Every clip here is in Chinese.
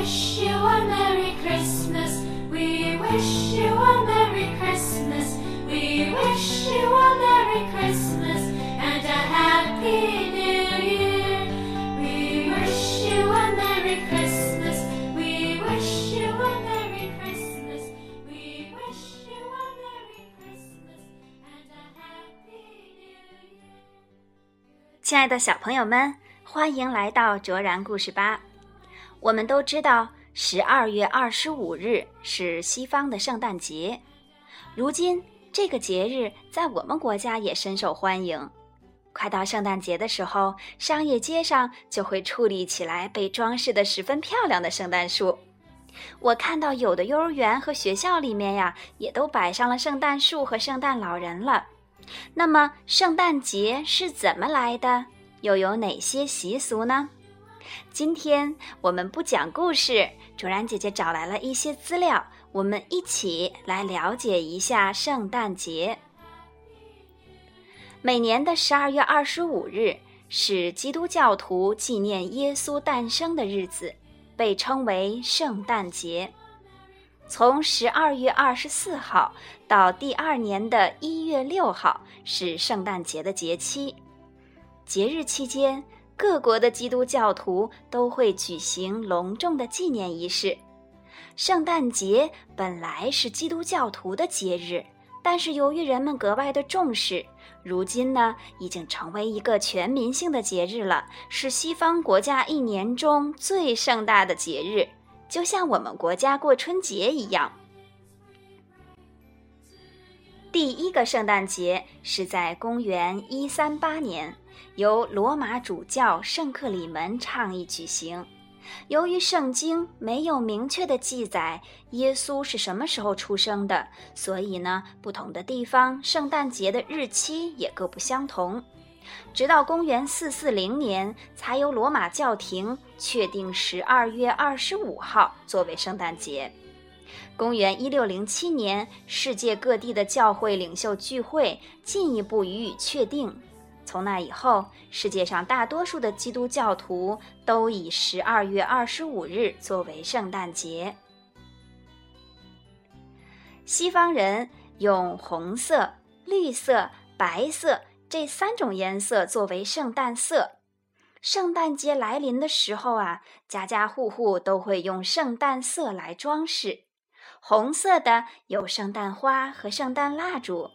wish you a Merry Christmas. We wish you a Merry Christmas. We wish you a Merry Christmas and a Happy New Year. We wish you a Merry Christmas. We wish you a Merry Christmas. We wish you a Merry Christmas and a Happy New Year. 亲爱的小朋友们，欢迎来到卓然故事吧。 我们都知道，十二月二十五日是西方的圣诞节。如今，这个节日在我们国家也深受欢迎。快到圣诞节的时候，商业街上就会矗立起来被装饰得十分漂亮的圣诞树。我看到有的幼儿园和学校里面呀，也都摆上了圣诞树和圣诞老人了。那么，圣诞节是怎么来的？又有哪些习俗呢？今天我们不讲故事，卓然姐姐找来了一些资料，我们一起来了解一下圣诞节。每年的十二月二十五日是基督教徒纪念耶稣诞生的日子，被称为圣诞节。从十二月二十四号到第二年的一月六号是圣诞节的节期。节日期间，各国的基督教徒都会举行隆重的纪念仪式。圣诞节本来是基督教徒的节日，但是由于人们格外的重视，如今呢已经成为一个全民性的节日了，是西方国家一年中最盛大的节日，就像我们国家过春节一样。第一个圣诞节是在公元一三八年，由罗马主教圣克里门倡议举行。由于圣经没有明确的记载耶稣是什么时候出生的，所以呢，不同的地方圣诞节的日期也各不相同。直到公元四四零年，才由罗马教廷确定十二月二十五号作为圣诞节。公元一六零七年，世界各地的教会领袖聚会，进一步予以确定。从那以后，世界上大多数的基督教徒都以十二月二十五日作为圣诞节。西方人用红色、绿色、白色这三种颜色作为圣诞色。圣诞节来临的时候啊，家家户户都会用圣诞色来装饰。红色的有圣诞花和圣诞蜡烛，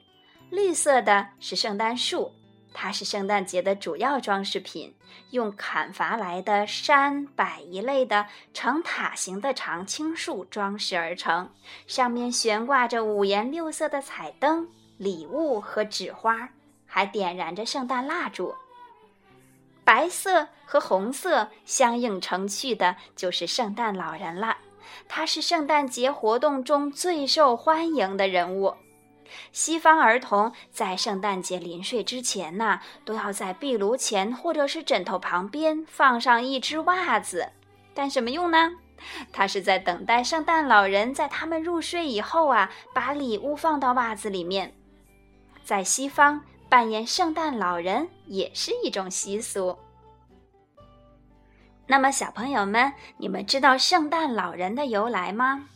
绿色的是圣诞树，它是圣诞节的主要装饰品，用砍伐来的杉柏一类的呈塔形的常青树装饰而成，上面悬挂着五颜六色的彩灯、礼物和纸花，还点燃着圣诞蜡烛。白色和红色相映成趣的，就是圣诞老人了。他是圣诞节活动中最受欢迎的人物。西方儿童在圣诞节临睡之前呢，都要在壁炉前或者是枕头旁边放上一只袜子，干什么用呢？他是在等待圣诞老人在他们入睡以后啊，把礼物放到袜子里面。在西方，扮演圣诞老人也是一种习俗。那么，小朋友们，你们知道圣诞老人的由来吗？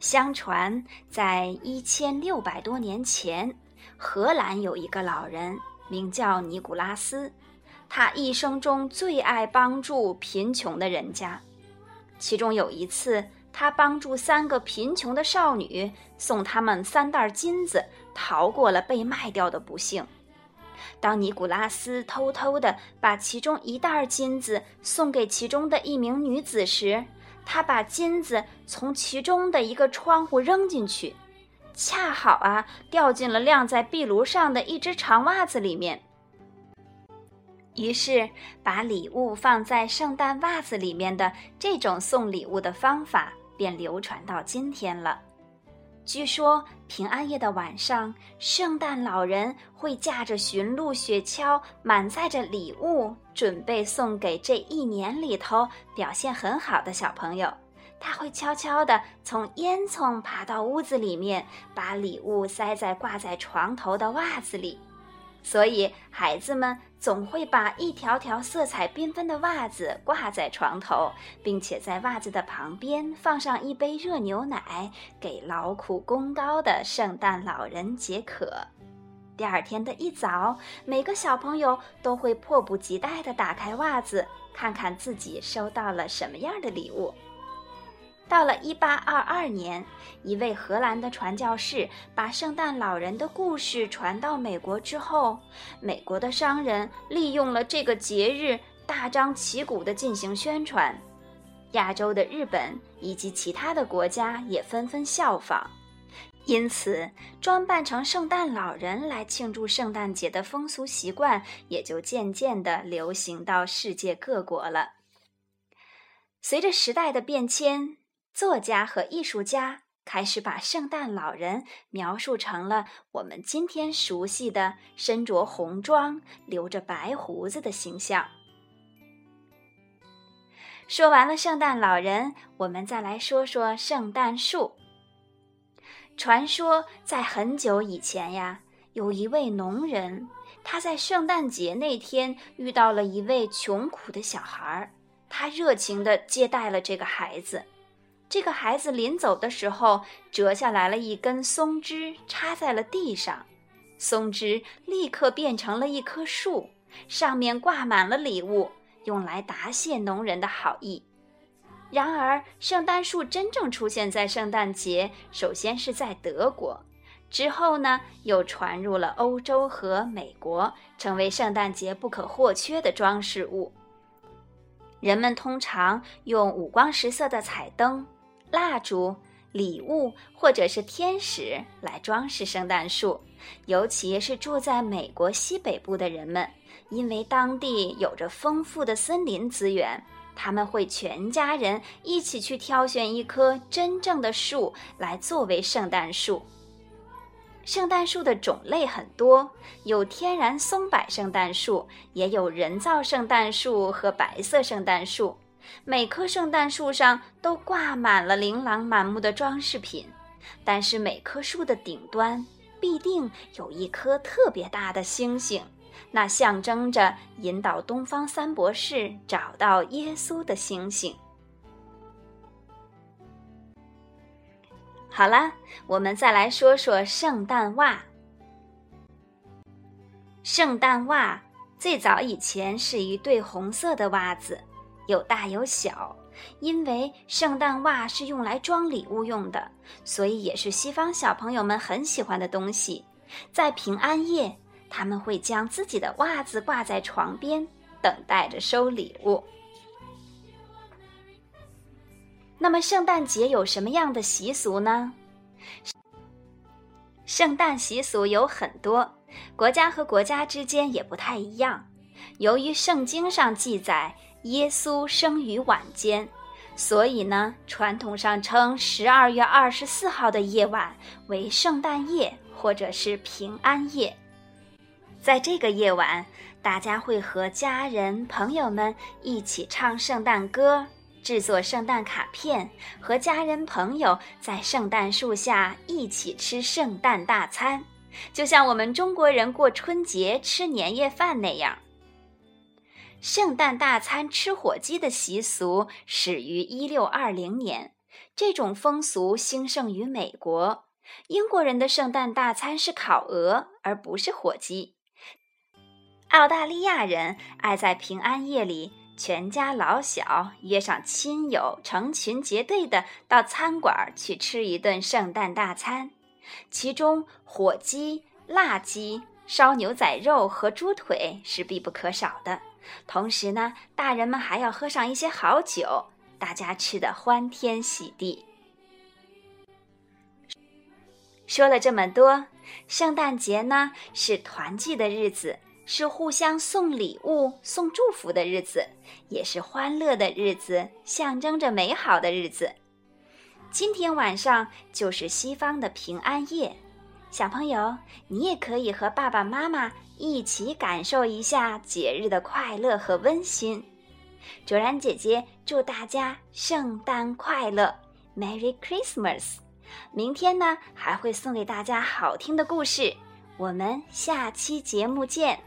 相传，在一千六百多年前，荷兰有一个老人，名叫尼古拉斯，他一生中最爱帮助贫穷的人家。其中有一次，他帮助三个贫穷的少女，送他们三袋金子，逃过了被卖掉的不幸。当尼古拉斯偷偷地把其中一袋金子送给其中的一名女子时，他把金子从其中的一个窗户扔进去，恰好啊掉进了晾在壁炉上的一只长袜子里面。于是，把礼物放在圣诞袜子里面的这种送礼物的方法便流传到今天了。据说平安夜的晚上，圣诞老人会驾着驯鹿雪橇，满载着礼物，准备送给这一年里头表现很好的小朋友。他会悄悄地从烟囱爬到屋子里面，把礼物塞在挂在床头的袜子里。所以孩子们总会把一条条色彩缤纷的袜子挂在床头，并且在袜子的旁边放上一杯热牛奶，给劳苦功高的圣诞老人解渴。第二天的一早，每个小朋友都会迫不及待地打开袜子，看看自己收到了什么样的礼物。到了1822年，一位荷兰的传教士把圣诞老人的故事传到美国之后，美国的商人利用了这个节日，大张旗鼓地进行宣传。亚洲的日本以及其他的国家也纷纷效仿，因此装扮成圣诞老人来庆祝圣诞节的风俗习惯也就渐渐地流行到世界各国了。随着时代的变迁。作家和艺术家开始把圣诞老人描述成了我们今天熟悉的身着红装、留着白胡子的形象。说完了圣诞老人，我们再来说说圣诞树。传说在很久以前呀，有一位农人，他在圣诞节那天遇到了一位穷苦的小孩儿，他热情地接待了这个孩子。这个孩子临走的时候，折下来了一根松枝，插在了地上，松枝立刻变成了一棵树，上面挂满了礼物，用来答谢农人的好意。然而，圣诞树真正出现在圣诞节，首先是在德国，之后呢，又传入了欧洲和美国，成为圣诞节不可或缺的装饰物。人们通常用五光十色的彩灯。蜡烛、礼物或者是天使来装饰圣诞树，尤其是住在美国西北部的人们，因为当地有着丰富的森林资源，他们会全家人一起去挑选一棵真正的树来作为圣诞树。圣诞树的种类很多，有天然松柏圣诞树，也有人造圣诞树和白色圣诞树。每棵圣诞树上都挂满了琳琅满目的装饰品，但是每棵树的顶端必定有一颗特别大的星星，那象征着引导东方三博士找到耶稣的星星。好了，我们再来说说圣诞袜。圣诞袜最早以前是一对红色的袜子。有大有小，因为圣诞袜是用来装礼物用的，所以也是西方小朋友们很喜欢的东西。在平安夜，他们会将自己的袜子挂在床边，等待着收礼物。那么，圣诞节有什么样的习俗呢？圣诞习俗有很多，国家和国家之间也不太一样。由于圣经上记载。耶稣生于晚间，所以呢，传统上称十二月二十四号的夜晚为圣诞夜或者是平安夜。在这个夜晚，大家会和家人朋友们一起唱圣诞歌，制作圣诞卡片，和家人朋友在圣诞树下一起吃圣诞大餐，就像我们中国人过春节吃年夜饭那样。圣诞大餐吃火鸡的习俗始于一六二零年，这种风俗兴盛于美国。英国人的圣诞大餐是烤鹅，而不是火鸡。澳大利亚人爱在平安夜里，全家老小约上亲友，成群结队的到餐馆去吃一顿圣诞大餐，其中火鸡、辣鸡、烧牛仔肉和猪腿是必不可少的。同时呢，大人们还要喝上一些好酒，大家吃得欢天喜地。说了这么多，圣诞节呢是团聚的日子，是互相送礼物、送祝福的日子，也是欢乐的日子，象征着美好的日子。今天晚上就是西方的平安夜，小朋友，你也可以和爸爸妈妈。一起感受一下节日的快乐和温馨。卓然姐姐祝大家圣诞快乐，Merry Christmas！明天呢还会送给大家好听的故事，我们下期节目见。